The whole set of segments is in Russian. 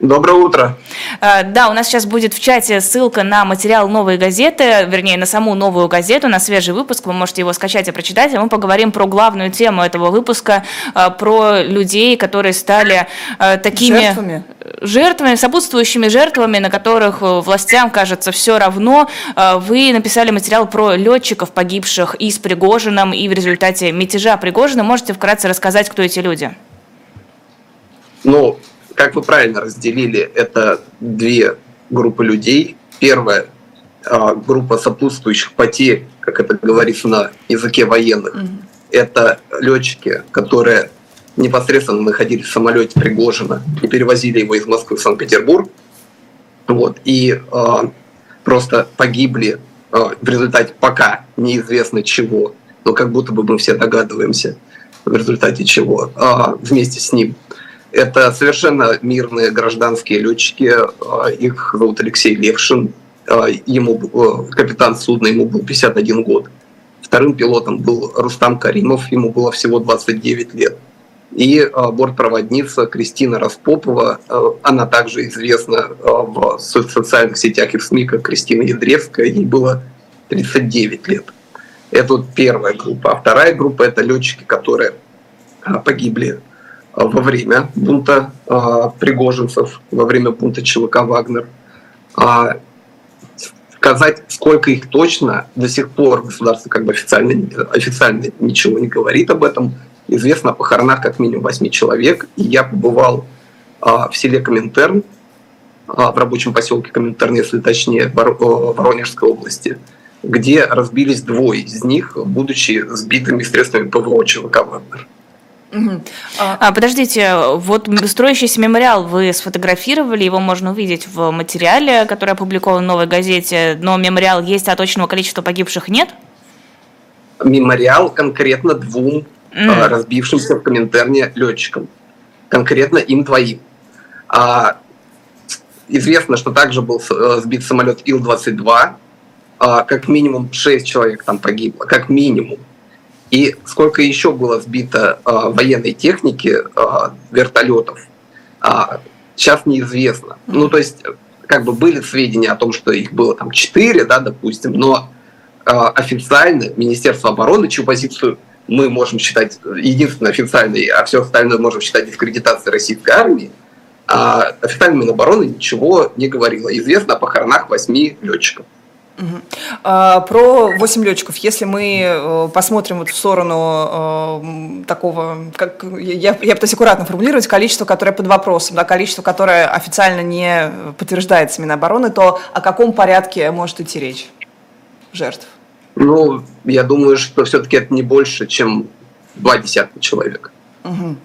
Доброе утро. А, да, у нас сейчас будет в чате ссылка на материал новой газеты, вернее, на саму новую газету, на свежий выпуск. Вы можете его скачать и прочитать. А мы поговорим про главную тему этого выпуска, а, про людей, которые стали а, такими жертвами, жертвами сопутствующими жертвами, на которых э, властям кажется все равно. Вы написали материал про летчиков, погибших и с Пригожиным, и в результате мятежа Пригожина. Можете вкратце рассказать, кто эти люди? Ну, как вы правильно разделили, это две группы людей. Первая а, группа сопутствующих потерь, как это говорится на языке военных, mm-hmm. это летчики, которые непосредственно находились в самолете Пригожина и перевозили его из Москвы в Санкт-Петербург. Вот, и э, просто погибли э, в результате пока неизвестно чего, но как будто бы мы все догадываемся, в результате чего, э, вместе с ним. Это совершенно мирные гражданские летчики. А, их зовут Алексей Левшин. А, ему, э, капитан судна, ему был 51 год. Вторым пилотом был Рустам Каримов, ему было всего 29 лет. И бортпроводница Кристина Распопова, она также известна в социальных сетях и в СМИ, как Кристина Ядревская, ей было 39 лет. Это вот первая группа. А вторая группа – это летчики, которые погибли Э, во время бунта э, пригожинцев, во время бунта ЧВК «Вагнер». А сказать, сколько их точно, до сих пор государство как бы официально, официально ничего не говорит об этом. Известно о похоронах как минимум 8 человек. Я побывал а, в селе Коминтерн, в рабочем поселке Коминтерн, если точнее, Воронежской области, где разбились двое из них, будучи сбитыми средствами ПВО ЧВК «Вагнер». Угу. А, подождите, вот строящийся мемориал вы сфотографировали, его можно увидеть в материале, который опубликован в новой газете, но мемориал есть, а точного количества погибших нет? Мемориал конкретно двум mm. разбившимся в Коминтерне летчикам. Конкретно им двоим. А, известно, что также был э, сбит самолет Ил-22. А, как минимум 6 человек там погибло, как минимум. И сколько еще было сбито э, военной техники, э, вертолетов, э, сейчас неизвестно. Ну, то есть, как бы были сведения о том, что их было там 4, да, допустим, но э, официально Министерство обороны, чью позицию мы можем считать единственной официальной, а все остальное можем считать дискредитацией российской армии, а официально Минобороны ничего не говорило. Известно о похоронах восьми летчиков. А, про 8 летчиков. Если мы э, посмотрим вот в сторону э, такого, как я, я пытаюсь аккуратно формулировать, количество, которое под вопросом, да, количество, которое официально не подтверждается Минобороны, то о каком порядке может идти речь жертв? Ну, я думаю, что все-таки это не больше, чем два десятка человек. Угу.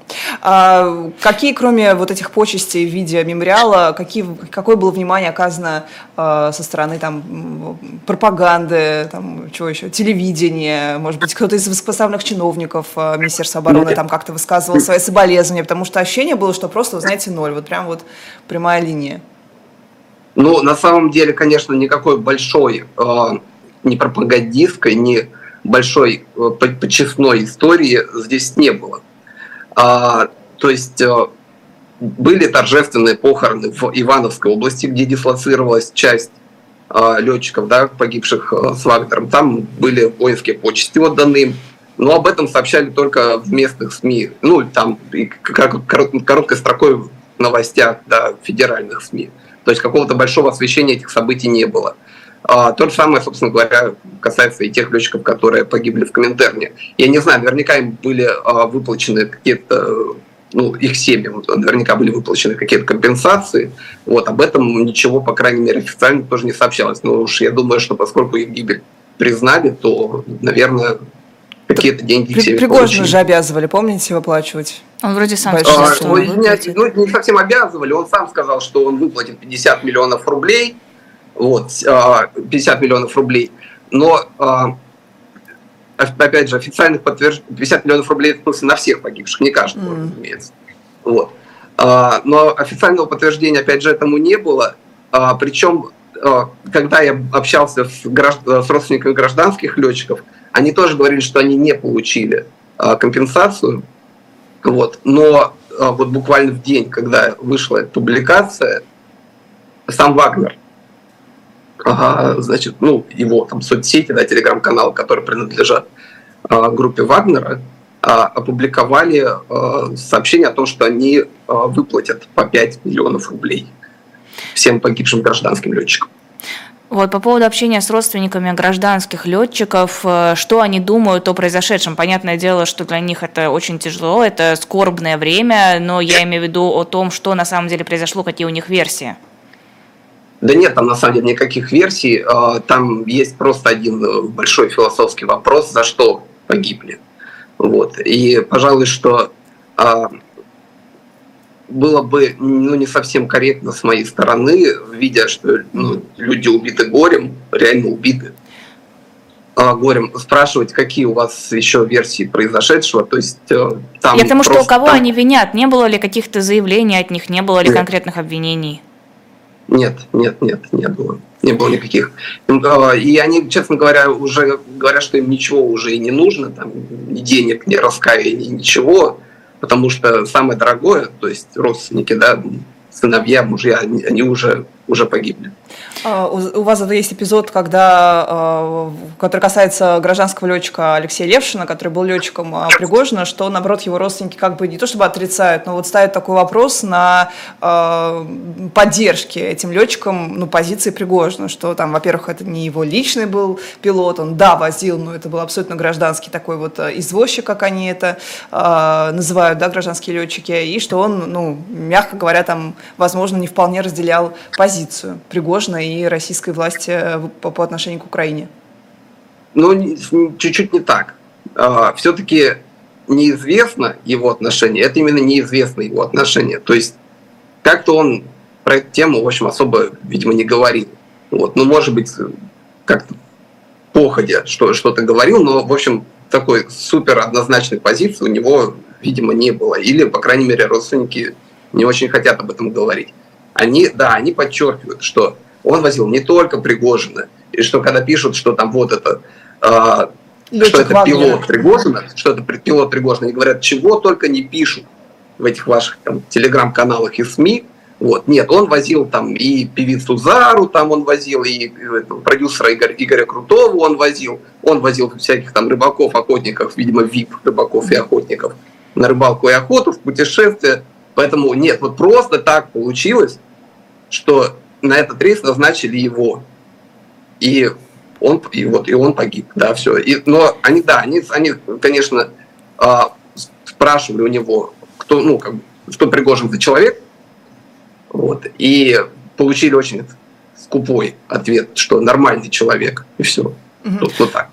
А какие, кроме вот этих почестей в виде мемориала, какие, какое было внимание оказано э, со стороны там, пропаганды, там, чего еще, телевидения, может быть, кто-то из высокопоставленных чиновников э, Министерства обороны ну, там как-то высказывал свои соболезнования, потому что ощущение было, что просто, знаете, ноль, вот прям вот прямая линия. Ну, на самом деле, конечно, никакой большой, э, ни пропагандистской, ни большой э, почестной истории здесь не было. А, то есть э, были торжественные похороны в Ивановской области, где дислоцировалась часть а, летчиков, да, погибших э, с Вагнером. Там были воинские почести отданы им. Но об этом сообщали только в местных СМИ. Ну, там короткой строкой в новостях да, федеральных СМИ. То есть какого-то большого освещения этих событий не было. А, то же самое, собственно говоря, касается и тех летчиков, которые погибли в Коминтерне. Я не знаю, наверняка им были а, выплачены какие-то ну, их семьям наверняка были выплачены какие-то компенсации. Вот, об этом ничего, по крайней мере, официально тоже не сообщалось. Но уж я думаю, что поскольку их гибель признали, то, наверное, какие-то деньги При, все Пригожина же обязывали, помните, выплачивать? Он вроде сам сказал, а, что он не, ну, не совсем обязывали, он сам сказал, что он выплатит 50 миллионов рублей, вот, 50 а, миллионов рублей. Но, а, опять же, официальных подтверждений, 50 миллионов рублей в смысле на всех погибших, не каждого, mm. разумеется. Вот. А, но официального подтверждения, опять же, этому не было. Причем, когда я общался с, с родственниками гражданских летчиков, они тоже говорили, что они не получили компенсацию. Вот. Но вот буквально в день, когда вышла эта публикация, сам Вагнер, ага, значит, ну, его там соцсети, да, телеграм-канал, которые принадлежат а, группе Вагнера, а, опубликовали сообщение о том, что они выплатят по 5 миллионов рублей всем погибшим гражданским летчикам. Вот по поводу общения с родственниками гражданских летчиков, э, что они думают о произошедшем? Понятное дело, что для них это очень тяжело, это скорбное время, но я имею в виду о том, что на самом деле произошло, какие у них версии. Да нет, там на самом деле никаких версий. А, там есть просто один э, большой философский вопрос, за что погибли. Вот. И, пожалуй, что а, было бы ну, не совсем корректно с моей стороны, видя, что ну, люди убиты горем, реально убиты а, горем, спрашивать, какие у вас еще версии произошедшего. То есть э, там. Я потому что у кого они винят? Не было ли каких-то заявлений от них, не было ли конкретных обвинений? Нет, нет, нет, не было. Не было никаких. А, и они, честно говоря, уже говорят, что им ничего уже и не нужно, там, ни денег, ни раскаяния, ничего потому что самое дорогое, то есть родственники, да, сыновья, мужья, они, они уже, уже погибли. А, у вас есть эпизод, когда, а, который касается гражданского летчика Алексея Левшина, который был летчиком а, Пригожина, что, наоборот, его родственники как бы не то чтобы отрицают, но вот ставят такой вопрос на поддержке этим летчикам ну, позиции Пригожина, что там, во-первых, это не его личный был пилот, он, да, возил, но это был абсолютно гражданский такой вот извозчик, как они это называют, да, гражданские летчики, и что он, ну, мягко говоря, там, возможно, не вполне разделял позицию Пригожина и российской власти э, по, по отношению к Украине? Ну, чуть-чуть не так. А, Все-таки неизвестно его отношение, это именно неизвестно его отношение. То есть как-то он про эту тему, в общем, особо, видимо, не говорил. Вот. Ну, может быть, как-то походя что, что-то говорил, но, в общем, такой супер однозначной позиции у него, видимо, не было. Или, по крайней мере, родственники не очень хотят об этом говорить. Они, да, они подчеркивают, что он возил не только Пригожина, и что когда пишут, что там вот это, э, что это пилот Пригожина, что это пилот Пригожина, они говорят, чего только не пишут в этих ваших там, телеграм-каналах и СМИ, вот. Нет, он возил там и певицу Зару, там он возил, и, и продюсера Игоря, Игоря Крутого он возил, он возил всяких там рыбаков, охотников, видимо, вип рыбаков и охотников на рыбалку и охоту, в путешествие. Поэтому нет, вот просто так получилось, что на этот рейс назначили его. И он, и вот, и он погиб, да, все. И, но они, да, они, они конечно, а, спрашивали у него, кто, ну, как, что Пригожин за человек, вот, и получили очень скупой ответ, что нормальный человек, и все. Угу. Вот, вот так.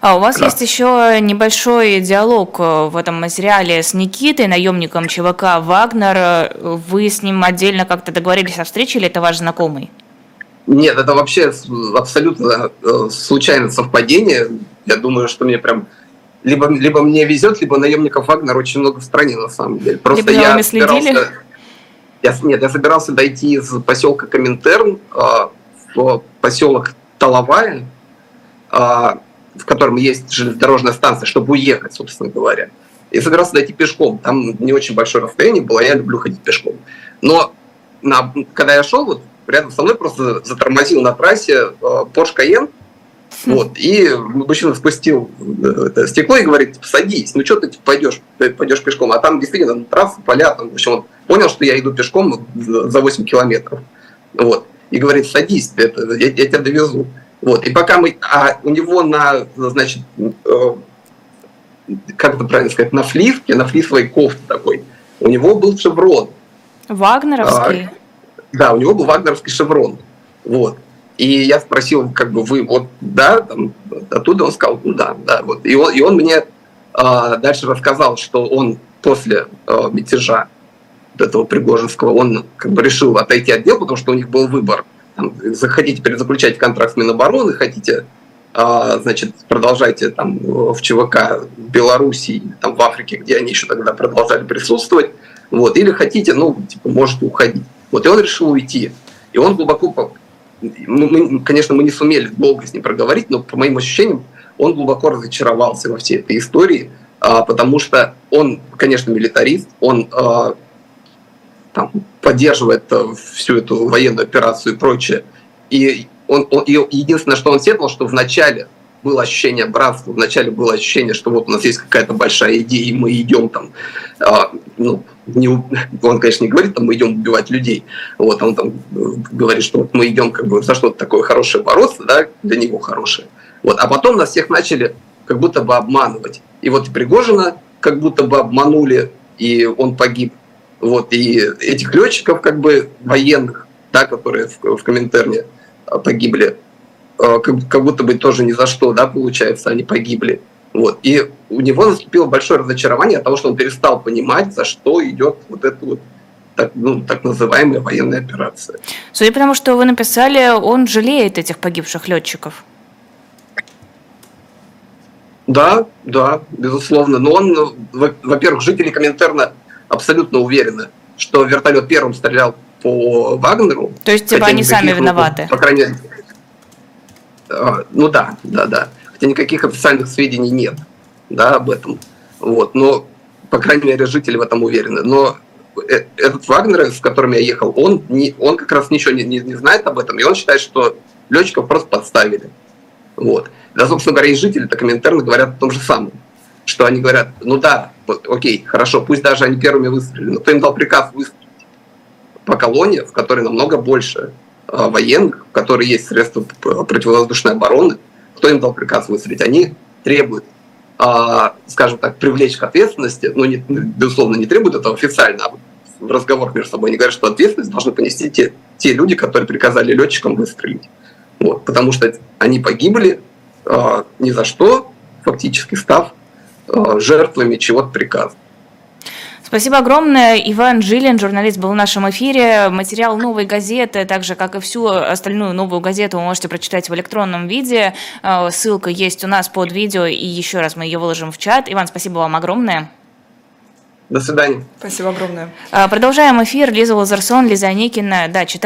А у вас да. есть еще небольшой диалог э, в этом материале с Никитой, наемником ЧВК Вагнер. Вы с ним отдельно как-то договорились о встрече или это ваш знакомый? Нет, это вообще абсолютно э, случайное совпадение. Я думаю, что мне прям либо, либо мне везет, либо наемников Вагнер очень много в стране на самом деле. Просто либо я собирался, я, нет, я собирался дойти из поселка Коминтерн э, в поселок Талавая, э, в котором есть железнодорожная станция, чтобы уехать, собственно говоря. И собирался дойти пешком. Там не очень большое расстояние было, я люблю ходить пешком. Но на, когда я шел, вот рядом со мной просто затормозил на трассе э, Porsche Cayenne, вот, и мужчина спустил э, это стекло и говорит, садись, ну что ты типа, пойдешь, пойдешь пешком. А там действительно трасса, поля, там, в общем, он понял, что я иду пешком за 8 километров. Вот. И говорит, садись, это, я, я тебя довезу. Вот. И пока мы... А у него на, значит, э, как это правильно сказать, на флиске, на флисовой кофте такой, у него был шеврон. Вагнеровский? А, да, у него был вагнеровский шеврон. Вот. И я спросил, как бы вы, вот, да, там, оттуда он сказал, ну да, да, вот. И он, и он мне э, дальше рассказал, что он после э, мятежа этого Пригожинского, он как бы решил отойти от дел, потому что у них был выбор – там, захотите перезаключать контракт с Минобороны, хотите, а, значит, продолжайте там в ЧВК в Беларуси, там в Африке, где они еще тогда продолжали присутствовать, вот, или хотите, ну, типа, можете уходить. Вот, и он решил уйти. И он глубоко, ну, мы, конечно, мы не сумели долго с ним проговорить, но по моим ощущениям, он глубоко разочаровался во всей этой истории, а, потому что он, конечно, милитарист, он а, там, поддерживает всю эту военную операцию и прочее. И он, он, и единственное, что он сетовал, что в начале было ощущение братства, вначале было ощущение, что вот у нас есть какая-то большая идея, и мы идем там, а, ну, не, он, конечно, не говорит, там, мы идем убивать людей, вот, он там говорит, что вот мы идем как бы за что-то такое хорошее бороться, да, для него хорошее. Вот, а потом нас всех начали как будто бы обманывать. И вот Пригожина как будто бы обманули, и он погиб. Вот, и этих летчиков, как бы военных, да, которые в, в Коминтерне погибли, Э, как, как будто бы тоже ни за что, да, получается, они погибли. Вот. И у него наступило большое разочарование от того, что он перестал понимать, за что идет вот эта вот так, ну, так называемая военная операция. Судя по тому, что вы написали, он жалеет этих погибших летчиков. Да, да, безусловно. Но он, во-первых, жители Коминтерна абсолютно уверены, что вертолет первым стрелял по Вагнеру. То есть, типа, они сами виноваты? По крайней мере, а, ну да, да, да. Хотя никаких официальных сведений нет да, об этом. Вот. Но, по крайней мере, жители в этом уверены. Но э, этот Вагнер, с которым я ехал, он, не, он как раз ничего не, не, не знает об этом, и он считает, что летчиков просто подставили. Вот. Да, собственно говоря, и жители так комментарно говорят о том же самом. Что они говорят, ну да, окей, хорошо, пусть даже они первыми выстрелили, но кто им дал приказ выстрелить по колонне, в которой намного больше Э, военных, у которых есть средства противовоздушной обороны, кто им дал приказ выстрелить, они требуют, а, скажем так, привлечь к ответственности, ну, не, безусловно, не требуют этого официально, а в разговорах между собой они говорят, что ответственность должны понести те, те люди, которые приказали летчикам выстрелить. Вот, потому что они погибли э, ни за что, фактически став жертвами чего-то приказа. Спасибо огромное. Иван Жилин, журналист, был в нашем эфире. Материал новой газеты, так же, как и всю остальную новую газету, вы можете прочитать в электронном виде. Э, ссылка есть у нас под видео, и еще раз мы ее выложим в чат. Иван, спасибо вам огромное. До свидания. Спасибо огромное. Э, продолжаем эфир. Лиза Лазарсон, Лиза Аникина. Да, читайте.